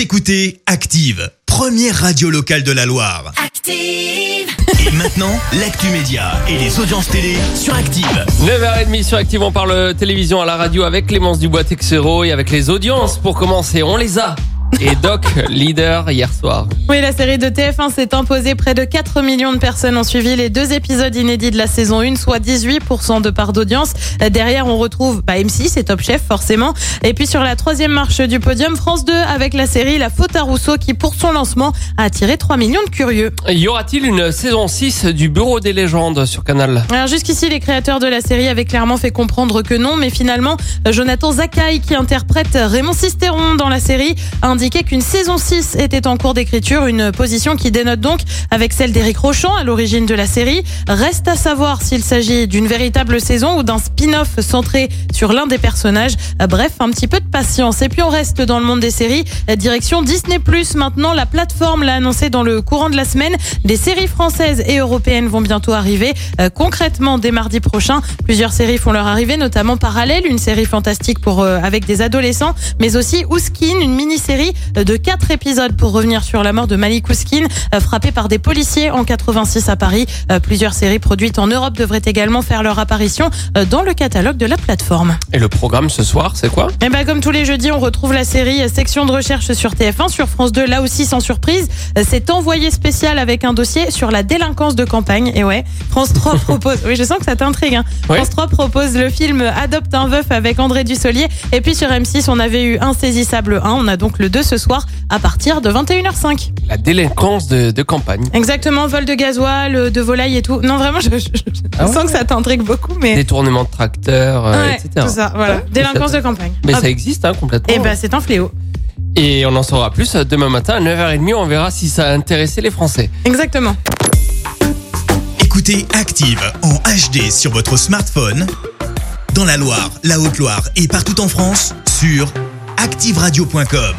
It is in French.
Vous écoutez Active, première radio locale de la Loire. Active. Et maintenant, l'actu média et les audiences télé sur Active. 9h30 sur Active, on parle télévision à la radio avec Clémence Dubois-Texero et avec les audiences. Pour commencer, on les a. Et Doc, leader hier soir. Oui, la série de TF1 s'est imposée. Près de 4 millions de personnes ont suivi les deux épisodes inédits de la saison 1, soit 18% de part d'audience. Derrière, on retrouve bah, M6 et Top Chef, forcément. Et puis sur la troisième marche du podium, France 2 avec la série La Faute à Rousseau qui, pour son lancement, a attiré 3 millions de curieux. Y aura-t-il une saison 6 du Bureau des légendes sur Canal? Alors jusqu'ici, les créateurs de la série avaient clairement fait comprendre que non, mais finalement, Jonathan Zakai, qui interprète Raymond Sisteron dans la série, a indiqué qu'une saison 6 était en cours d'écriture, une position qui dénote donc avec celle d'Éric Rochon à l'origine de la série. Reste à savoir s'il s'agit d'une véritable saison ou d'un spin-off centré sur l'un des personnages. Bref, un petit peu de patience. Et puis on reste dans le monde des séries. Direction Disney+. Maintenant, la plateforme l'a annoncé dans le courant de la semaine. Des séries françaises et européennes vont bientôt arriver. Euh, concrètement, dès mardi prochain, plusieurs séries font leur arrivée, notamment Parallèle, une série fantastique pour euh, avec des adolescents, mais aussi Ouskin, une mini-série de quatre épisodes pour revenir sur la mort de Malik Ouskin, euh, frappé par des policiers en 86 à Paris. Euh, plusieurs séries produites en Europe devraient également faire leur apparition euh, dans le catalogue de la plateforme. Et le programme ce soir, c'est quoi? Et ben comme tous les jeudis, on retrouve la série Section de recherche sur TF1, sur France 2, là aussi sans surprise. C'est envoyé spécial avec un dossier sur la délinquance de campagne. Et ouais, France 3 propose. Oui, je sens que ça t'intrigue. Hein. France 3 propose le film Adopte un veuf avec André Dussolier. Et puis sur M6, on avait eu Insaisissable 1. On a donc le 2 ce soir à partir de 21h05. La délinquance de, de campagne. Exactement, vol de gasoil, euh, de volaille et tout. Non, vraiment, je, je- je Ah ouais sens que ça t'intrigue beaucoup, mais. Détournement de tracteur, euh, Ouais, etc. tout ça, voilà. Ouais. Délinquance de campagne. Mais Ah, ça existe hein, complètement. eh ben, c'est un fléau. Et on en saura plus euh, demain matin à 9h30. On verra si ça a intéressé les Français. Exactement. Écoutez Active en HD sur votre smartphone, dans la Loire, la Haute-Loire et partout en France, sur activeradio.com.